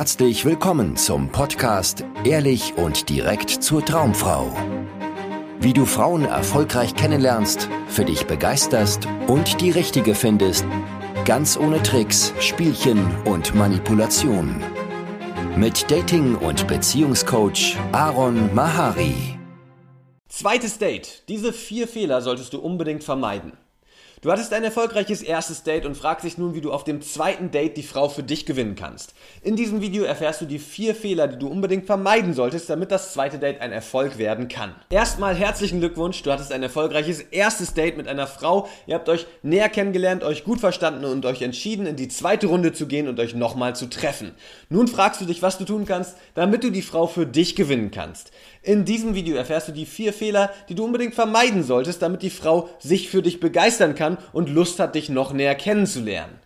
Herzlich willkommen zum Podcast Ehrlich und direkt zur Traumfrau. Wie du Frauen erfolgreich kennenlernst, für dich begeisterst und die richtige findest, ganz ohne Tricks, Spielchen und Manipulation. Mit Dating- und Beziehungscoach Aaron Mahari. Zweites Date. Diese vier Fehler solltest du unbedingt vermeiden. Du hattest ein erfolgreiches erstes Date und fragst dich nun, wie du auf dem zweiten Date die Frau für dich gewinnen kannst. In diesem Video erfährst du die vier Fehler, die du unbedingt vermeiden solltest, damit das zweite Date ein Erfolg werden kann. Erstmal herzlichen Glückwunsch, du hattest ein erfolgreiches erstes Date mit einer Frau, ihr habt euch näher kennengelernt, euch gut verstanden und euch entschieden, in die zweite Runde zu gehen und euch nochmal zu treffen. Nun fragst du dich, was du tun kannst, damit du die Frau für dich gewinnen kannst. In diesem Video erfährst du die vier Fehler, die du unbedingt vermeiden solltest, damit die Frau sich für dich begeistern kann und Lust hat, dich noch näher kennenzulernen.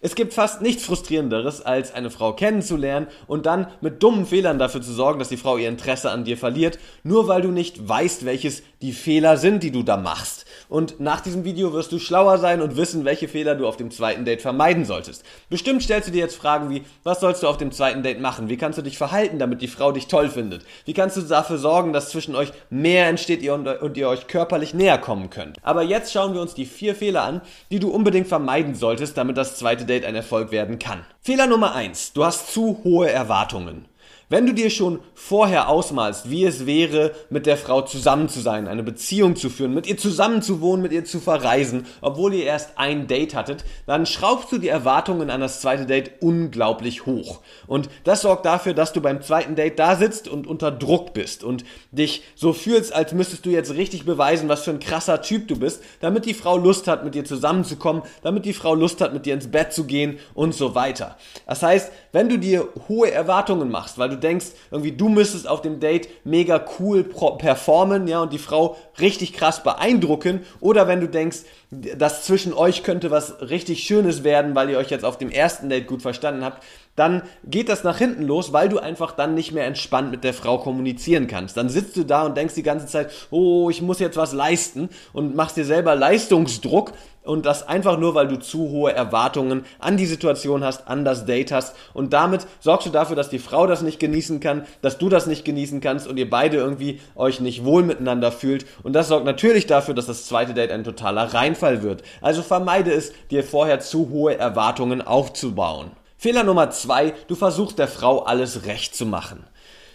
Es gibt fast nichts frustrierenderes, als eine Frau kennenzulernen und dann mit dummen Fehlern dafür zu sorgen, dass die Frau ihr Interesse an dir verliert, nur weil du nicht weißt, welches die Fehler sind, die du da machst. Und nach diesem Video wirst du schlauer sein und wissen, welche Fehler du auf dem zweiten Date vermeiden solltest. Bestimmt stellst du dir jetzt Fragen wie, was sollst du auf dem zweiten Date machen? Wie kannst du dich verhalten, damit die Frau dich toll findet? Wie kannst du dafür sorgen, dass zwischen euch mehr entsteht und ihr euch körperlich näher kommen könnt? Aber jetzt schauen wir uns die vier Fehler an, die du unbedingt vermeiden solltest, damit das zweite Date ein Erfolg werden kann. Fehler Nummer eins: Du hast zu hohe Erwartungen. Wenn du dir schon vorher ausmalst, wie es wäre, mit der Frau zusammen zu sein, eine Beziehung zu führen, mit ihr zusammen zu wohnen, mit ihr zu verreisen, obwohl ihr erst ein Date hattet, dann schraubst du die Erwartungen an das zweite Date unglaublich hoch. Und das sorgt dafür, dass du beim zweiten Date da sitzt und unter Druck bist und dich so fühlst, als müsstest du jetzt richtig beweisen, was für ein krasser Typ du bist, damit die Frau Lust hat, mit dir zusammenzukommen, damit die Frau Lust hat, mit dir ins Bett zu gehen und so weiter. Das heißt, wenn du dir hohe Erwartungen machst, weil du denkst, irgendwie du müsstest auf dem Date mega cool performen, ja, und die Frau richtig krass beeindrucken, oder wenn du denkst, dass zwischen euch könnte was richtig Schönes werden, weil ihr euch jetzt auf dem ersten Date gut verstanden habt, dann geht das nach hinten los, weil du einfach dann nicht mehr entspannt mit der Frau kommunizieren kannst. Dann sitzt du da und denkst die ganze Zeit, oh, ich muss jetzt was leisten und machst dir selber Leistungsdruck und das einfach nur, weil du zu hohe Erwartungen an die Situation hast, an das Date hast und damit sorgst du dafür, dass die Frau das nicht genießen kann, dass du das nicht genießen kannst und ihr beide irgendwie euch nicht wohl miteinander fühlt und das sorgt natürlich dafür, dass das zweite Date ein totaler Reinfall wird. Also vermeide es, dir vorher zu hohe Erwartungen aufzubauen. Fehler Nummer zwei, du versuchst der Frau alles recht zu machen.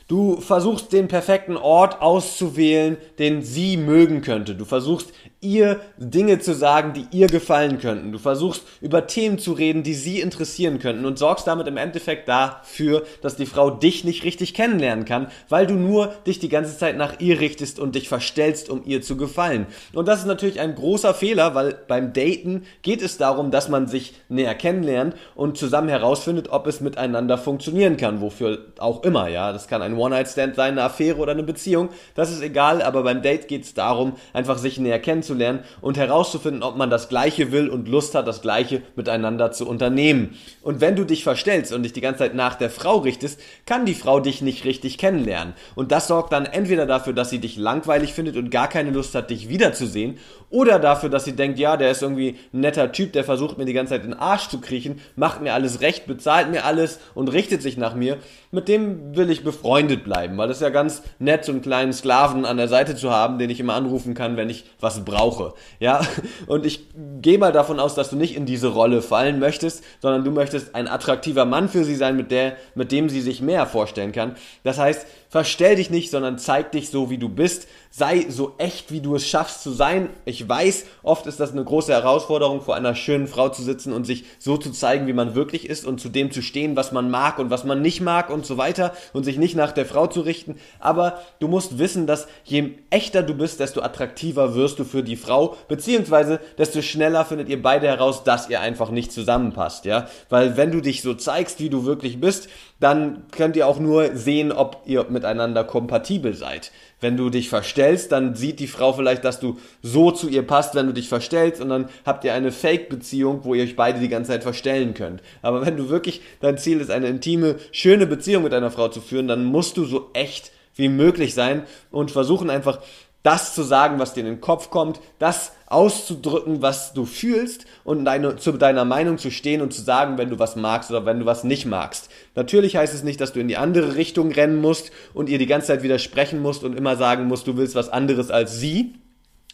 Du versuchst den perfekten Ort auszuwählen, den sie mögen könnte. Du versuchst ihr Dinge zu sagen, die ihr gefallen könnten. Du versuchst über Themen zu reden, die sie interessieren könnten und sorgst damit im Endeffekt dafür, dass die Frau dich nicht richtig kennenlernen kann, weil du nur dich die ganze Zeit nach ihr richtest und dich verstellst, um ihr zu gefallen. Und das ist natürlich ein großer Fehler, weil beim Daten geht es darum, dass man sich näher kennenlernt und zusammen herausfindet, ob es miteinander funktionieren kann, wofür auch immer, ja. Das kann ein One-Night-Stand sein, eine Affäre oder eine Beziehung, das ist egal, aber beim Date geht es darum, einfach sich näher kennenzulernen kennenzulernen und herauszufinden, ob man das Gleiche will und Lust hat, das Gleiche miteinander zu unternehmen. Und wenn du dich verstellst und dich die ganze Zeit nach der Frau richtest, kann die Frau dich nicht richtig kennenlernen. Und das sorgt dann entweder dafür, dass sie dich langweilig findet und gar keine Lust hat, dich wiederzusehen, oder dafür, dass sie denkt, ja, der ist irgendwie ein netter Typ, der versucht mir die ganze Zeit in den Arsch zu kriechen, macht mir alles recht, bezahlt mir alles und richtet sich nach mir. Mit dem will ich befreundet bleiben, weil ist ja ganz nett, so einen kleinen Sklaven an der Seite zu haben, den ich immer anrufen kann, wenn ich was brauche brauche. Ja, und ich gehe mal davon aus, dass du nicht in diese Rolle fallen möchtest, sondern du möchtest ein attraktiver Mann für sie sein, mit der, mit dem sie sich mehr vorstellen kann. Das heißt, verstell dich nicht, sondern zeig dich so, wie du bist. Sei so echt, wie du es schaffst zu sein. Ich weiß, oft ist das eine große Herausforderung, vor einer schönen Frau zu sitzen und sich so zu zeigen, wie man wirklich ist und zu dem zu stehen, was man mag und was man nicht mag und so weiter und sich nicht nach der Frau zu richten. Aber du musst wissen, dass je echter du bist, desto attraktiver wirst du für die Frau, beziehungsweise desto schneller findet ihr beide heraus, dass ihr einfach nicht zusammenpasst, ja. Weil wenn du dich so zeigst, wie du wirklich bist, dann könnt ihr auch nur sehen, ob ihr miteinander kompatibel seid. Wenn du dich verstellst, dann sieht die Frau vielleicht, dass du so zu ihr passt, wenn du dich verstellst und dann habt ihr eine Fake-Beziehung, wo ihr euch beide die ganze Zeit verstellen könnt. Aber wenn du wirklich dein Ziel ist, eine intime, schöne Beziehung mit einer Frau zu führen, dann musst du so echt wie möglich sein und versuchen einfach das zu sagen, was dir in den Kopf kommt, das auszudrücken, was du fühlst und deine, zu deiner Meinung zu stehen und zu sagen, wenn du was magst oder wenn du was nicht magst. Natürlich heißt es nicht, dass du in die andere Richtung rennen musst und ihr die ganze Zeit widersprechen musst und immer sagen musst, du willst was anderes als sie.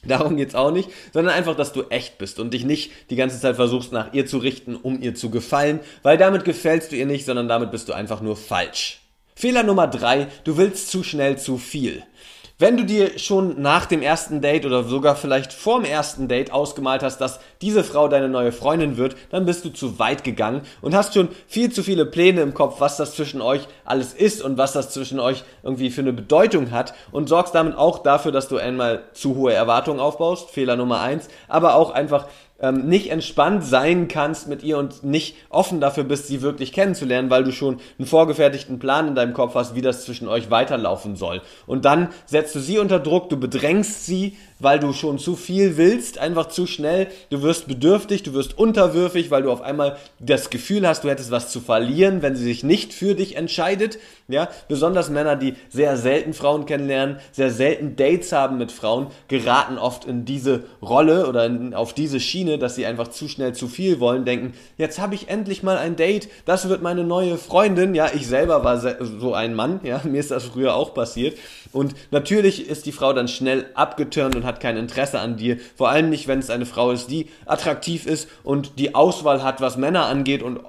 Darum geht's auch nicht, sondern einfach, dass du echt bist und dich nicht die ganze Zeit versuchst, nach ihr zu richten, um ihr zu gefallen, weil damit gefällst du ihr nicht, sondern damit bist du einfach nur falsch. Fehler Nummer drei, du willst zu schnell zu viel. Wenn du dir schon nach dem ersten Date oder sogar vielleicht vorm ersten Date ausgemalt hast, dass diese Frau deine neue Freundin wird, dann bist du zu weit gegangen und hast schon viel zu viele Pläne im Kopf, was das zwischen euch alles ist und was das zwischen euch irgendwie für eine Bedeutung hat und sorgst damit auch dafür, dass du einmal zu hohe Erwartungen aufbaust, Fehler Nummer eins, aber auch einfach ähm, nicht entspannt sein kannst mit ihr und nicht offen dafür bist, sie wirklich kennenzulernen, weil du schon einen vorgefertigten Plan in deinem Kopf hast, wie das zwischen euch weiterlaufen soll. Und dann setzt du sie unter Druck, du bedrängst sie, weil du schon zu viel willst, einfach zu schnell. Du wirst bedürftig, du wirst unterwürfig, weil du auf einmal das Gefühl hast, du hättest was zu verlieren, wenn sie sich nicht für dich entscheidet. Ja, besonders Männer, die sehr selten Frauen kennenlernen, sehr selten Dates haben mit Frauen, geraten oft in diese Rolle oder in, auf diese Schiene, dass sie einfach zu schnell zu viel wollen, denken, jetzt habe ich endlich mal ein Date, das wird meine neue Freundin. Ja, ich selber war so ein Mann, ja, mir ist das früher auch passiert. Und natürlich ist die Frau dann schnell abgeturnt und hat kein Interesse an dir. Vor allem nicht, wenn es eine Frau ist, die attraktiv ist und die Auswahl hat, was Männer angeht und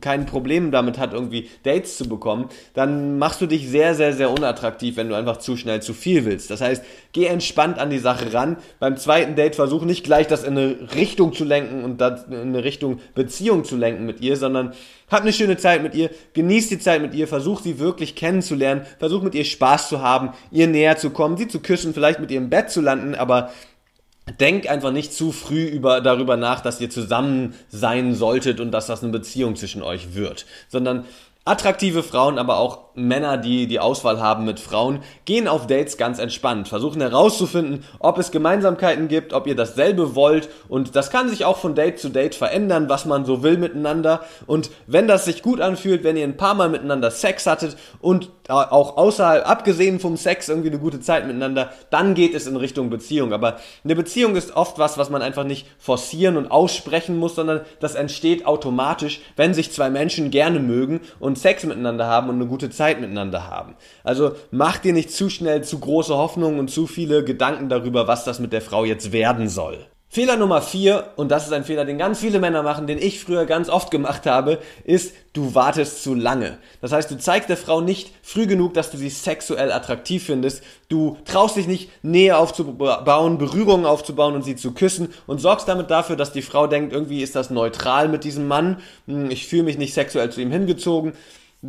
kein Problem damit hat, irgendwie Dates zu bekommen. Dann machst du dich sehr, sehr, sehr unattraktiv, wenn du einfach zu schnell zu viel willst. Das heißt, geh entspannt an die Sache ran. Beim zweiten Date versuch nicht gleich das in eine Richtung zu lenken und das in eine Richtung Beziehung zu lenken mit ihr, sondern hab eine schöne Zeit mit ihr, genieß die Zeit mit ihr, versuch sie wirklich kennenzulernen, versuch mit ihr Spaß zu haben, ihr näher zu kommen, sie zu küssen, vielleicht mit ihr im Bett zu landen, aber denk einfach nicht zu früh über, darüber nach, dass ihr zusammen sein solltet und dass das eine Beziehung zwischen euch wird, sondern Attraktive Frauen, aber auch Männer, die die Auswahl haben mit Frauen, gehen auf Dates ganz entspannt, versuchen herauszufinden, ob es Gemeinsamkeiten gibt, ob ihr dasselbe wollt. Und das kann sich auch von Date zu Date verändern, was man so will miteinander. Und wenn das sich gut anfühlt, wenn ihr ein paar Mal miteinander Sex hattet und auch außerhalb, abgesehen vom Sex irgendwie eine gute Zeit miteinander, dann geht es in Richtung Beziehung, aber eine Beziehung ist oft was, was man einfach nicht forcieren und aussprechen muss, sondern das entsteht automatisch, wenn sich zwei Menschen gerne mögen. Und Sex miteinander haben und eine gute Zeit miteinander haben. Also mach dir nicht zu schnell zu große Hoffnungen und zu viele Gedanken darüber, was das mit der Frau jetzt werden soll. Fehler Nummer vier, und das ist ein Fehler, den ganz viele Männer machen, den ich früher ganz oft gemacht habe, ist, du wartest zu lange. Das heißt, du zeigst der Frau nicht früh genug, dass du sie sexuell attraktiv findest. Du traust dich nicht, Nähe aufzubauen, Berührungen aufzubauen und sie zu küssen und sorgst damit dafür, dass die Frau denkt, irgendwie ist das neutral mit diesem Mann. Hm, ich fühle mich nicht sexuell zu ihm hingezogen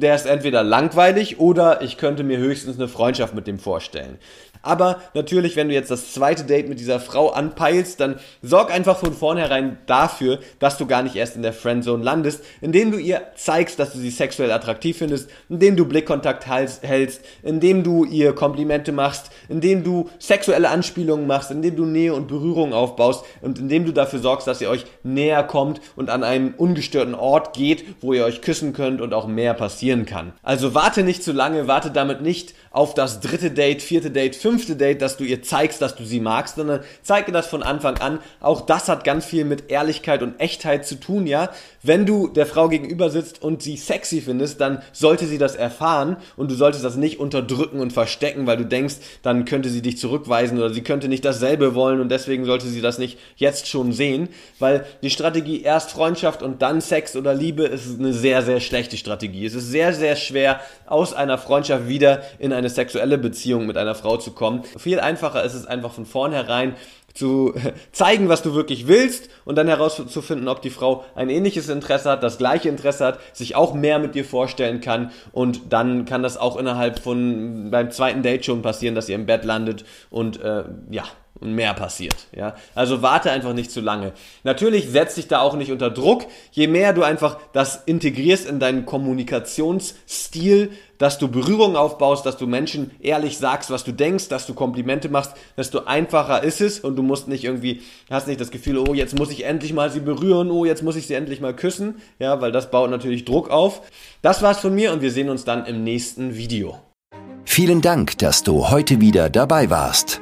der ist entweder langweilig oder ich könnte mir höchstens eine Freundschaft mit dem vorstellen. Aber natürlich, wenn du jetzt das zweite Date mit dieser Frau anpeilst, dann sorg einfach von vornherein dafür, dass du gar nicht erst in der Friendzone landest, indem du ihr zeigst, dass du sie sexuell attraktiv findest, indem du Blickkontakt hältst, indem du ihr Komplimente machst, indem du sexuelle Anspielungen machst, indem du Nähe und Berührung aufbaust und indem du dafür sorgst, dass ihr euch näher kommt und an einem ungestörten Ort geht, wo ihr euch küssen könnt und auch mehr passieren kann. Also warte nicht zu lange, warte damit nicht auf das dritte Date, vierte Date, fünfte Date, dass du ihr zeigst, dass du sie magst, sondern zeige das von Anfang an. Auch das hat ganz viel mit Ehrlichkeit und Echtheit zu tun, ja. Wenn du der Frau gegenüber sitzt und sie sexy findest, dann sollte sie das erfahren und du solltest das nicht unterdrücken und verstecken, weil du denkst, dann könnte sie dich zurückweisen oder sie könnte nicht dasselbe wollen und deswegen sollte sie das nicht jetzt schon sehen, weil die Strategie erst Freundschaft und dann Sex oder Liebe ist eine sehr, sehr schlechte Strategie. Es ist sehr, sehr schwer, aus einer Freundschaft wieder in eine sexuelle Beziehung mit einer Frau zu kommen. Viel einfacher ist es einfach von vornherein zu zeigen, was du wirklich willst und dann herauszufinden, ob die Frau ein ähnliches Interesse hat, das gleiche Interesse hat, sich auch mehr mit dir vorstellen kann und dann kann das auch innerhalb von beim zweiten Date schon passieren, dass ihr im Bett landet und äh, ja, und mehr passiert. Ja? Also warte einfach nicht zu lange. Natürlich setz dich da auch nicht unter Druck. Je mehr du einfach das integrierst in deinen Kommunikationsstil, dass du Berührung aufbaust, dass du Menschen ehrlich sagst, was du denkst, dass du Komplimente machst, desto einfacher ist es und du musst nicht irgendwie, hast nicht das Gefühl, oh, jetzt muss ich endlich mal sie berühren, oh, jetzt muss ich sie endlich mal küssen, ja, weil das baut natürlich Druck auf. Das war's von mir und wir sehen uns dann im nächsten Video. Vielen Dank, dass du heute wieder dabei warst.